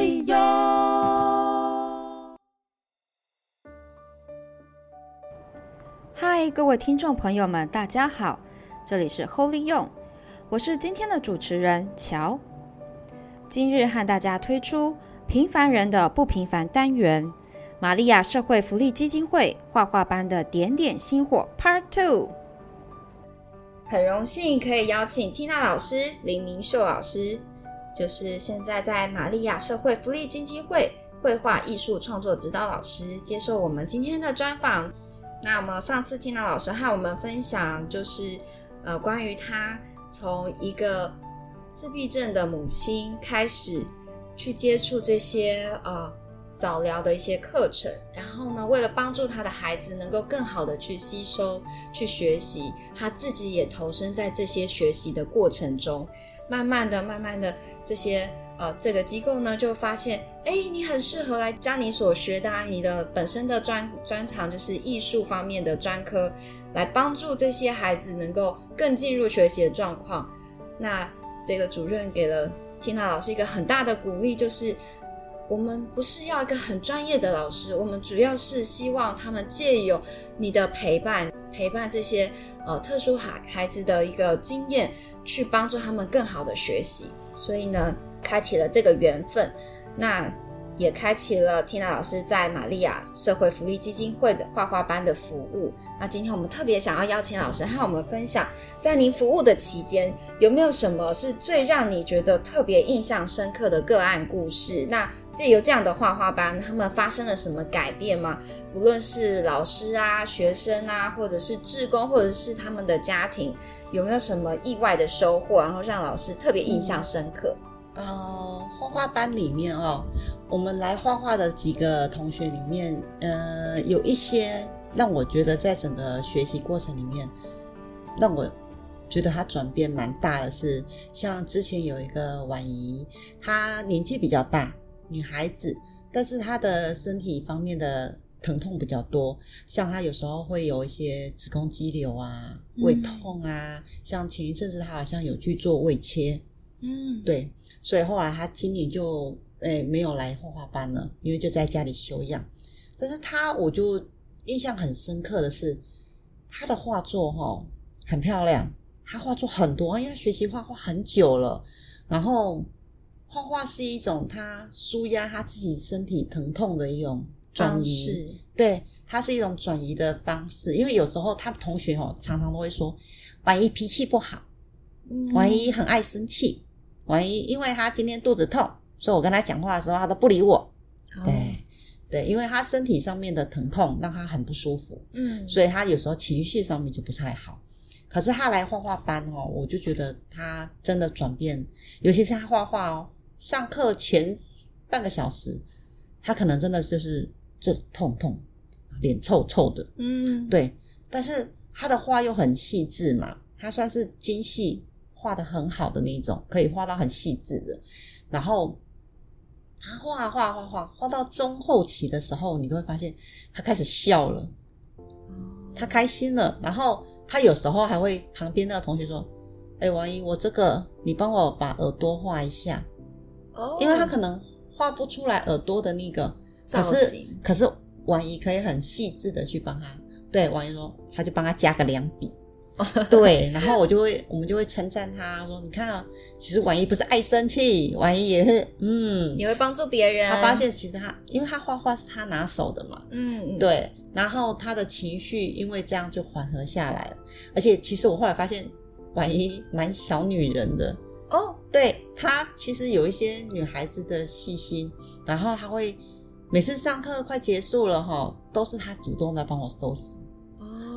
利用。嗨，各位听众朋友们，大家好，这里是 Holy 用，我是今天的主持人乔。今日和大家推出平凡人的不平凡单元，玛利亚社会福利基金会画画班的点点星火 Part Two。很荣幸可以邀请 Tina 老师、林明秀老师，就是现在在玛利亚社会福利基金会绘画艺术创作指导老师，接受我们今天的专访。那我们上次听到老师和我们分享，就是呃关于他从一个自闭症的母亲开始去接触这些呃早疗的一些课程，然后呢，为了帮助他的孩子能够更好的去吸收、去学习，他自己也投身在这些学习的过程中，慢慢的、慢慢的这些。呃，这个机构呢就发现，哎，你很适合来将你所学的啊，你的本身的专专长就是艺术方面的专科，来帮助这些孩子能够更进入学习的状况。那这个主任给了 Tina 老师一个很大的鼓励，就是我们不是要一个很专业的老师，我们主要是希望他们借由你的陪伴，陪伴这些呃特殊孩孩子的一个经验，去帮助他们更好的学习。所以呢。开启了这个缘分，那也开启了 Tina 老师在玛利亚社会福利基金会的画画班的服务。那今天我们特别想要邀请老师和我们分享，在您服务的期间，有没有什么是最让你觉得特别印象深刻的个案故事？那借由这样的画画班，他们发生了什么改变吗？不论是老师啊、学生啊，或者是志工，或者是他们的家庭，有没有什么意外的收获，然后让老师特别印象深刻？嗯呃，画画班里面哦，我们来画画的几个同学里面，呃，有一些让我觉得在整个学习过程里面，让我觉得他转变蛮大的是，像之前有一个婉仪，她年纪比较大，女孩子，但是她的身体方面的疼痛比较多，像她有时候会有一些子宫肌瘤啊、胃痛啊，嗯、像前一阵子她好像有去做胃切。嗯，对，所以后来她今年就诶没有来画画班了，因为就在家里休养。但是她我就印象很深刻的是，她的画作哈很漂亮，她画作很多，因为他学习画画很久了。然后画画是一种他舒压他自己身体疼痛的一种转移，对，它是一种转移的方式。因为有时候他同学哦常常都会说，万一脾气不好，万一很爱生气。万一因为他今天肚子痛，所以我跟他讲话的时候，他都不理我。Oh. 对，对，因为他身体上面的疼痛让他很不舒服。嗯，所以他有时候情绪上面就不太好。可是他来画画班哦，我就觉得他真的转变，尤其是他画画哦，上课前半个小时，他可能真的就是这痛痛，脸臭臭的。嗯，对。但是他的画又很细致嘛，他算是精细。画的很好的那一种，可以画到很细致的。然后他画画画画画到中后期的时候，你都会发现他开始笑了，他开心了。然后他有时候还会旁边那个同学说：“哎，王姨，我这个你帮我把耳朵画一下。”哦，因为他可能画不出来耳朵的那个可是造型，可是婉仪可以很细致的去帮他。对，婉仪说，他就帮他加个两笔。对，然后我就会，我们就会称赞他说：“你看啊，其实婉仪不是爱生气，婉仪也是，嗯，也会帮助别人。他发现其实他，因为他画画是他拿手的嘛，嗯，对。然后他的情绪因为这样就缓和下来了。而且其实我后来发现，婉仪蛮小女人的哦。对，她其实有一些女孩子的细心，然后她会每次上课快结束了哈，都是她主动来帮我收拾。”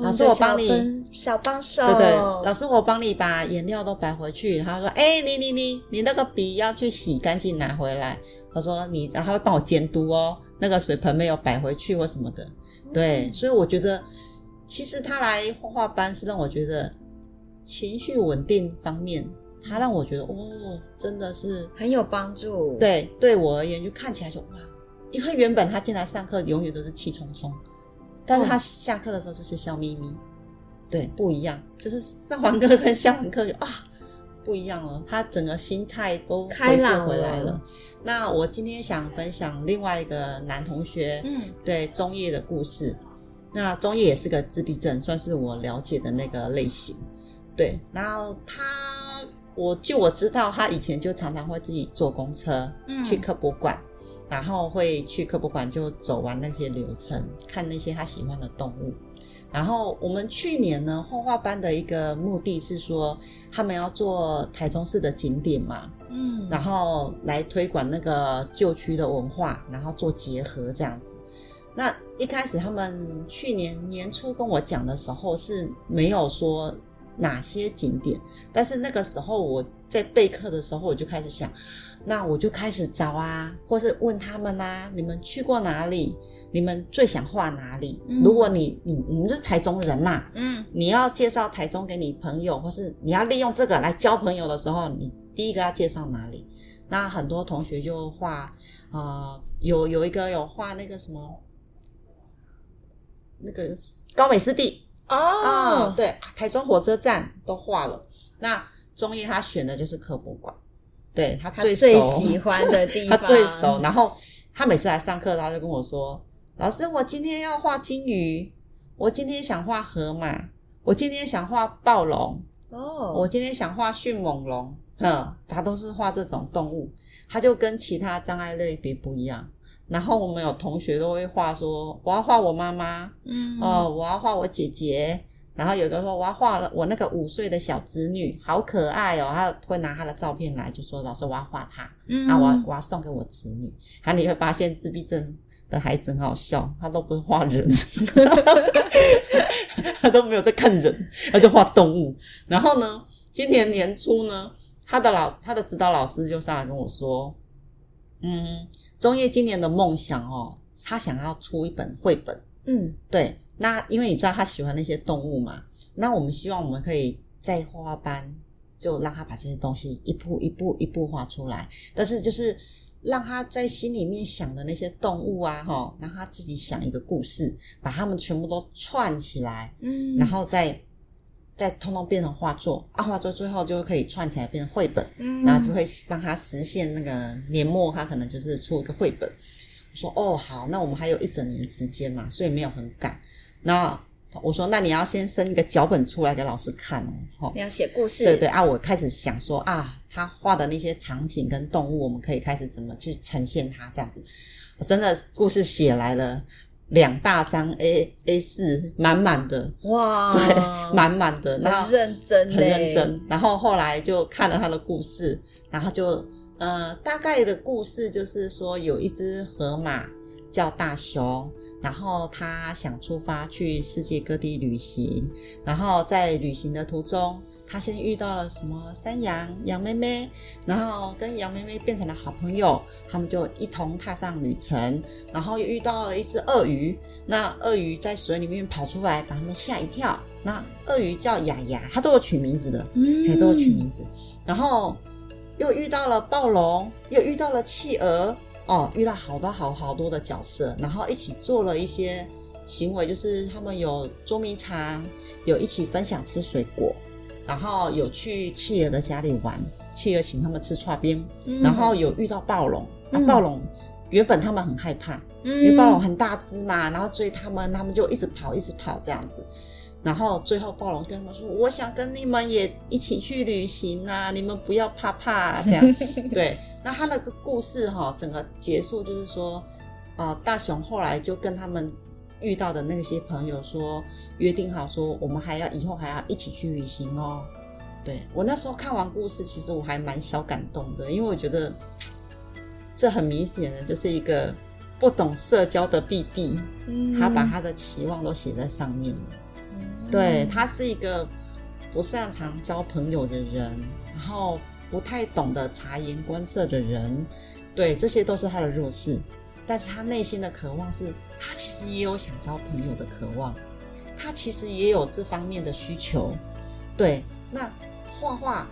老师，我帮你小帮手。对对，老师，我帮你把颜料都摆回去。他说：“哎、欸，你你你你那个笔要去洗干净拿回来。”他说：“你，然后帮我监督哦，那个水盆没有摆回去或什么的。嗯”对，所以我觉得，其实他来画画班是让我觉得情绪稳定方面，他让我觉得哦，真的是很有帮助。对，对我而言就看起来就哇，因为原本他进来上课永远都是气冲冲。但是他下课的时候就是笑眯眯，对，不一样，就是上完课 跟下完课就啊，不一样了，他整个心态都开朗回来了。那我今天想分享另外一个男同学，嗯，对中叶的故事。那中叶也是个自闭症，算是我了解的那个类型。对，然后他，我就我知道，他以前就常常会自己坐公车，嗯，去科博馆，然后会去科博馆就走完那些流程，看那些他喜欢的动物。然后我们去年呢，画画班的一个目的是说，他们要做台中市的景点嘛，嗯，然后来推广那个旧区的文化，然后做结合这样子。那一开始他们去年年初跟我讲的时候是没有说哪些景点，但是那个时候我在备课的时候我就开始想。那我就开始找啊，或是问他们啊，你们去过哪里？你们最想画哪里？嗯、如果你你你们是台中人嘛，嗯，你要介绍台中给你朋友，或是你要利用这个来交朋友的时候，你第一个要介绍哪里？那很多同学就画啊、呃，有有一个有画那个什么，那个高美湿地哦，哦，对，台中火车站都画了。那中叶他选的就是科博馆。对他最熟，他最喜欢的地 方，他最熟。然后他每次来上课，他就跟我说：“老师，我今天要画金鱼，我今天想画河马，我今天想画暴龙，哦，我今天想画迅猛龙。”哼，他都是画这种动物，他就跟其他障碍类别不一样。然后我们有同学都会画说：“我要画我妈妈，嗯，哦，我要画我姐姐。”然后有的说，我要画了我那个五岁的小侄女，好可爱哦！他会拿他的照片来，就说老师我要画他，嗯，然后我要我要送给我侄女。然后你会发现自闭症的孩子很好笑，他都不是画人，他都没有在看人，他就画动物。然后呢，今年年初呢，他的老他的指导老师就上来跟我说，嗯，中叶今年的梦想哦，他想要出一本绘本，嗯，对。那因为你知道他喜欢那些动物嘛，那我们希望我们可以在画画班就让他把这些东西一步一步一步画出来，但是就是让他在心里面想的那些动物啊，哈，让他自己想一个故事，把它们全部都串起来，嗯，然后再再通通变成画作，啊，画作最后就可以串起来变成绘本，嗯，然后就会帮他实现那个年末他可能就是出一个绘本。我说哦好，那我们还有一整年时间嘛，所以没有很赶。那我说，那你要先生一个脚本出来给老师看哦。你要写故事，对对啊。我开始想说啊，他画的那些场景跟动物，我们可以开始怎么去呈现它这样子。我真的故事写来了两大张 A A 四，满满的哇，对，满满的，很认真，很认真。然后后来就看了他的故事，然后就呃，大概的故事就是说，有一只河马叫大熊。然后他想出发去世界各地旅行，然后在旅行的途中，他先遇到了什么山羊羊妹妹，然后跟羊妹妹变成了好朋友，他们就一同踏上旅程。然后又遇到了一只鳄鱼，那鳄鱼在水里面跑出来，把他们吓一跳。那鳄鱼叫雅雅，它都有取名字的，嗯，都有取名字。然后又遇到了暴龙，又遇到了企鹅。哦，遇到好多好好多的角色，然后一起做了一些行为，就是他们有捉迷藏，有一起分享吃水果，然后有去企鹅的家里玩，企鹅请他们吃串冰，嗯、然后有遇到暴龙，那、暴龙原本他们很害怕，嗯、因为暴龙很大只嘛，然后追他们，他们就一直跑，一直跑这样子。然后最后暴龙跟他们说：“我想跟你们也一起去旅行啊，你们不要怕怕啊。”这样 对。那他那个故事哈，整个结束就是说，啊，大雄后来就跟他们遇到的那些朋友说，约定好说，我们还要以后还要一起去旅行哦。对，我那时候看完故事，其实我还蛮小感动的，因为我觉得 这很明显的就是一个不懂社交的 BB，他把他的期望都写在上面了。对，他是一个不擅长交朋友的人，然后不太懂得察言观色的人，对，这些都是他的弱势。但是他内心的渴望是，他其实也有想交朋友的渴望，他其实也有这方面的需求。对，那画画，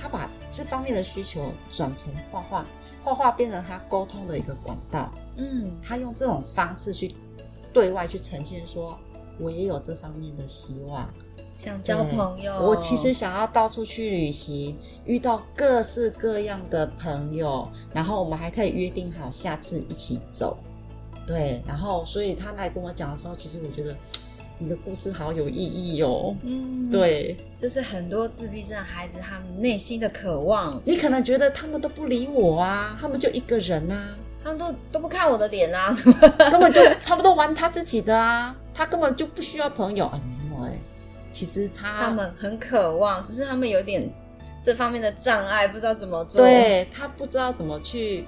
他把这方面的需求转成画画，画画变成他沟通的一个管道。嗯，他用这种方式去对外去呈现说。我也有这方面的希望，想交朋友。我其实想要到处去旅行，遇到各式各样的朋友，然后我们还可以约定好下次一起走。对，然后所以他来跟我讲的时候，其实我觉得。你的故事好有意义哦，嗯，对，就是很多自闭症孩子他们内心的渴望。你可能觉得他们都不理我啊，他们就一个人啊，他们都都不看我的脸啊，根本就他们都玩他自己的啊，他根本就不需要朋友其实他他们很渴望，只是他们有点这方面的障碍，不知道怎么做，对，他不知道怎么去。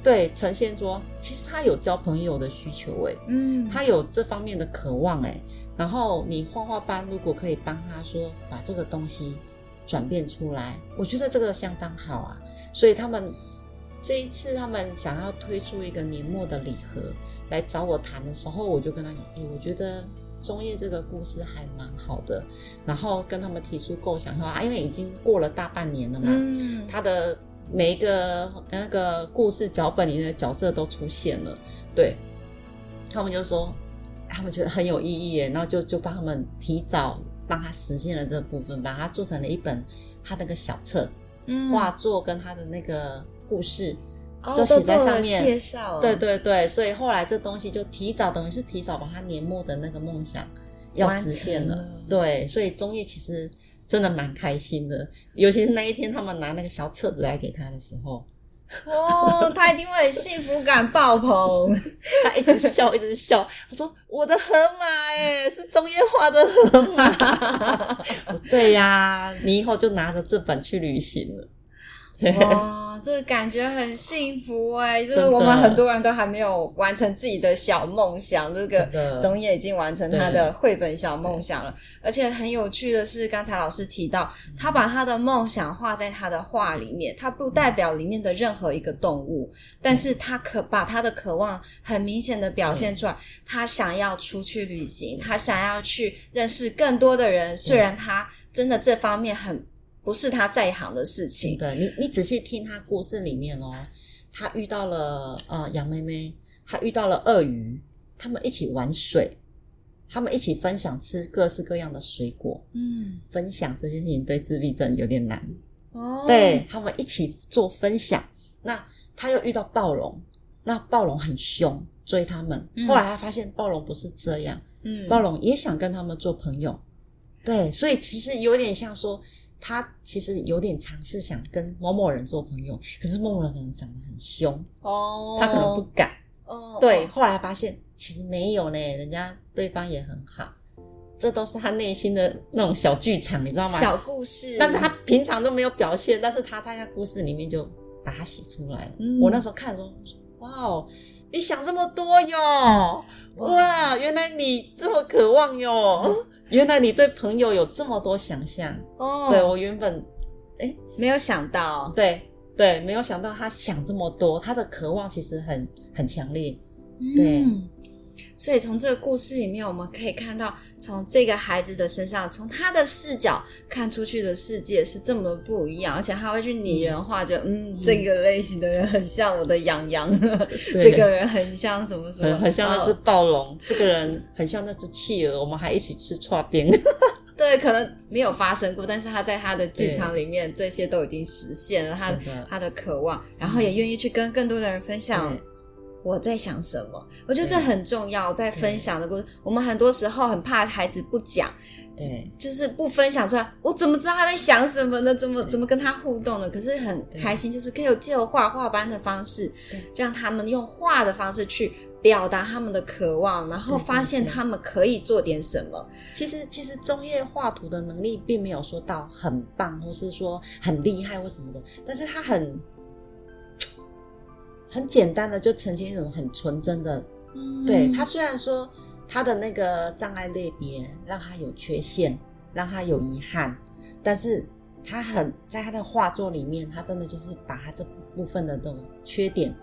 对，呈现说，其实他有交朋友的需求，哎，嗯，他有这方面的渴望，哎，然后你画画班如果可以帮他说把这个东西转变出来，我觉得这个相当好啊。所以他们这一次他们想要推出一个年末的礼盒来找我谈的时候，我就跟他讲，哎，我觉得中叶这个故事还蛮好的，然后跟他们提出构想说啊，因为已经过了大半年了嘛，嗯，他的。每一个那个故事脚本里面的角色都出现了，对，他们就说他们觉得很有意义耶，然后就就帮他们提早帮他实现了这个部分，把它做成了一本他那个小册子，嗯，画作跟他的那个故事都写在上面，哦、介绍，对对对，所以后来这东西就提早等于是提早把他年末的那个梦想要实现了，了对，所以中叶其实。真的蛮开心的，尤其是那一天他们拿那个小册子来给他的时候，哦，他一定会幸福感爆棚，他一直笑，一直笑。他说：“我的河马，哎，是中叶画的河马。”对呀，你以后就拿着这本去旅行了。哇，这个感觉很幸福哎！就是我们很多人都还没有完成自己的小梦想，这个总也已经完成他的绘本小梦想了。而且很有趣的是，刚才老师提到，他把他的梦想画在他的画里面，他不代表里面的任何一个动物，但是他可把他的渴望很明显的表现出来。他想要出去旅行，他想要去认识更多的人。虽然他真的这方面很。不是他在行的事情。对，你，你仔细听他故事里面哦，他遇到了呃杨妹妹，他遇到了鳄鱼，他们一起玩水，他们一起分享吃各式各样的水果。嗯，分享这件事情对自闭症有点难。哦，对，他们一起做分享。那他又遇到暴龙，那暴龙很凶，追他们。后来他发现暴龙不是这样，嗯，暴龙也想跟他们做朋友。对，所以其实有点像说。他其实有点尝试想跟某某人做朋友，可是某某人可能长得很凶哦，oh, 他可能不敢哦。Oh, 对，后来发现其实没有呢，人家对方也很好，这都是他内心的那种小剧场，你知道吗？小故事，但是他平常都没有表现，但是他在他故事里面就把它写出来了。嗯、我那时候看的时候，哇哦，你想这么多哟，哇，原来你这么渴望哟。原来你对朋友有这么多想象。哦！对，我原本，哎，没有想到，对对，没有想到他想这么多，他的渴望其实很很强烈，对。嗯所以从这个故事里面，我们可以看到，从这个孩子的身上，从他的视角看出去的世界是这么不一样，而且他会去拟人化，就嗯，嗯，这个类型的人很像我的洋洋，对。这个人很像什么什么，很，很像那只暴龙，哦、这个人很像那只企鹅，我们还一起吃串冰。对，可能没有发生过，但是他在他的剧场里面，这些都已经实现了他的。他的渴望，然后也愿意去跟更多的人分享。我在想什么？我觉得这很重要。在分享的过程，我们很多时候很怕孩子不讲，对，就是不分享出来。我怎么知道他在想什么呢？怎么怎么跟他互动呢？可是很开心，就是可以有借由画画班的方式，让他们用画的方式去表达他们的渴望，然后发现他们可以做点什么。其实，其实中叶画图的能力并没有说到很棒，或是说很厉害或什么的，但是他很。很简单的就呈现一种很纯真的，嗯、对，他虽然说他的那个障碍类别让他有缺陷，让他有遗憾，但是他很在他的画作里面，他真的就是把他这部分的这种缺点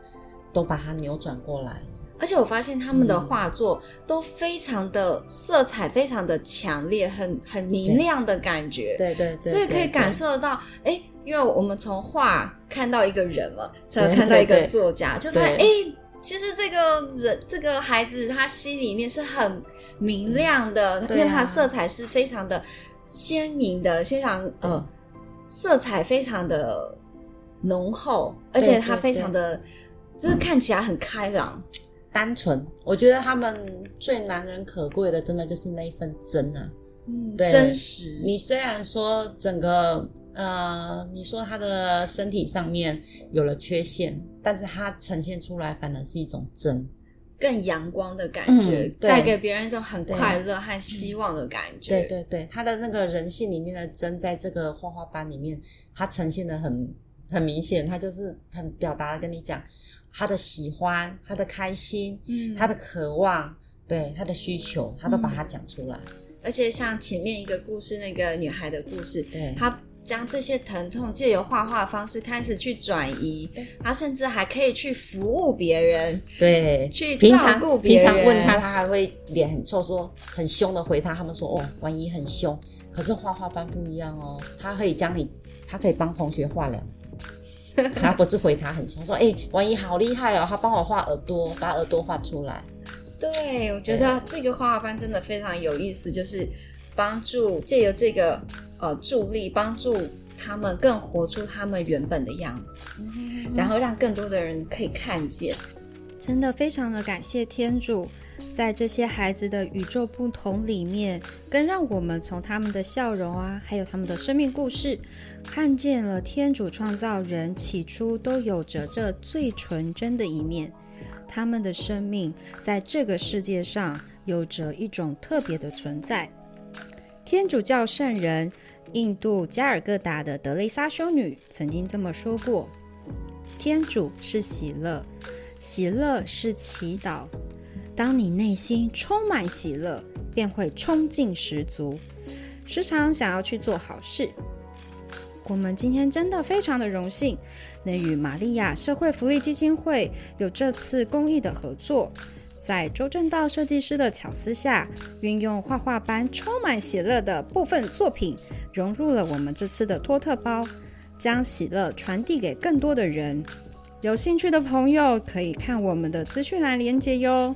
都把它扭转过来。而且我发现他们的画作都非常的色彩非常的强烈，很很明亮的感觉。对对对，所以可以感受得到，哎。因为我们从画看到一个人嘛，才有看到一个作家，就发现，哎，其实这个人这个孩子他心里面是很明亮的，因为他的色彩是非常的鲜明的，非常呃，色彩非常的浓厚，而且他非常的，就是看起来很开朗、单纯。我觉得他们最难能可贵的，真的就是那一份真啊，嗯，对，真实。你虽然说整个呃，你说他的身体上面有了缺陷，但是他呈现出来反而是一种真。更阳光的感觉，嗯、带给别人一种很快乐和希望的感觉。对对对，他的那个人性里面的真，在这个画画班里面，他呈现的很很明显，他就是很表达的跟你讲他的喜欢，他的开心，嗯，他的渴望，对他的需求，他都把它讲出来、嗯。而且像前面一个故事，那个女孩的故事，对，他。将这些疼痛借由画画方式开始去转移，他甚至还可以去服务别人，对，去照顾别人。平常问他，他还会脸很臭，说很凶的回他。他们说哦，婉仪很凶，可是画画班不一样哦，他可以将你，他可以帮同学画两笔，他不是回他很凶，说哎，婉仪好厉害哦，他帮我画耳朵，把耳朵画出来。对，我觉得这个画画班真的非常有意思，就是帮助借由这个。呃，助力帮助他们更活出他们原本的样子，嗯，然后让更多的人可以看见。真的非常的感谢天主，在这些孩子的与众不同里面，更让我们从他们的笑容啊，还有他们的生命故事，看见了天主创造人起初都有着这最纯真的一面。他们的生命在这个世界上有着一种特别的存在。天主教圣人。印度加尔各答的德雷莎修女曾经这么说过：“天主是喜乐，喜乐是祈祷。当你内心充满喜乐，便会冲劲十足，时常想要去做好事。”我们今天真的非常的荣幸，能与玛利亚社会福利基金会有这次公益的合作。在周正道设计师的巧思下，运用画画班充满喜乐的部分作品，融入了我们这次的托特包，将喜乐传递给更多的人。有兴趣的朋友可以看我们的资讯栏连接哟。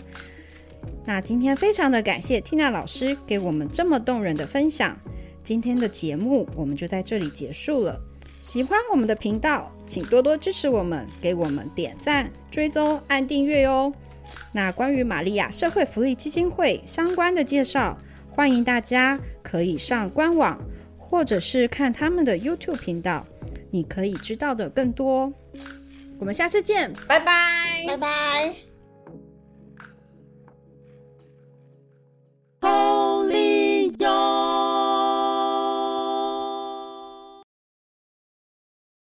那今天非常的感谢缇娜老师给我们这么动人的分享。今天的节目我们就在这里结束了。喜欢我们的频道，请多多支持我们，给我们点赞、追踪、按订阅哟。那关于玛利亚社会福利基金会相关的介绍，欢迎大家可以上官网，或者是看他们的 YouTube 频道，你可以知道的更多。我们下次见，拜拜，拜拜。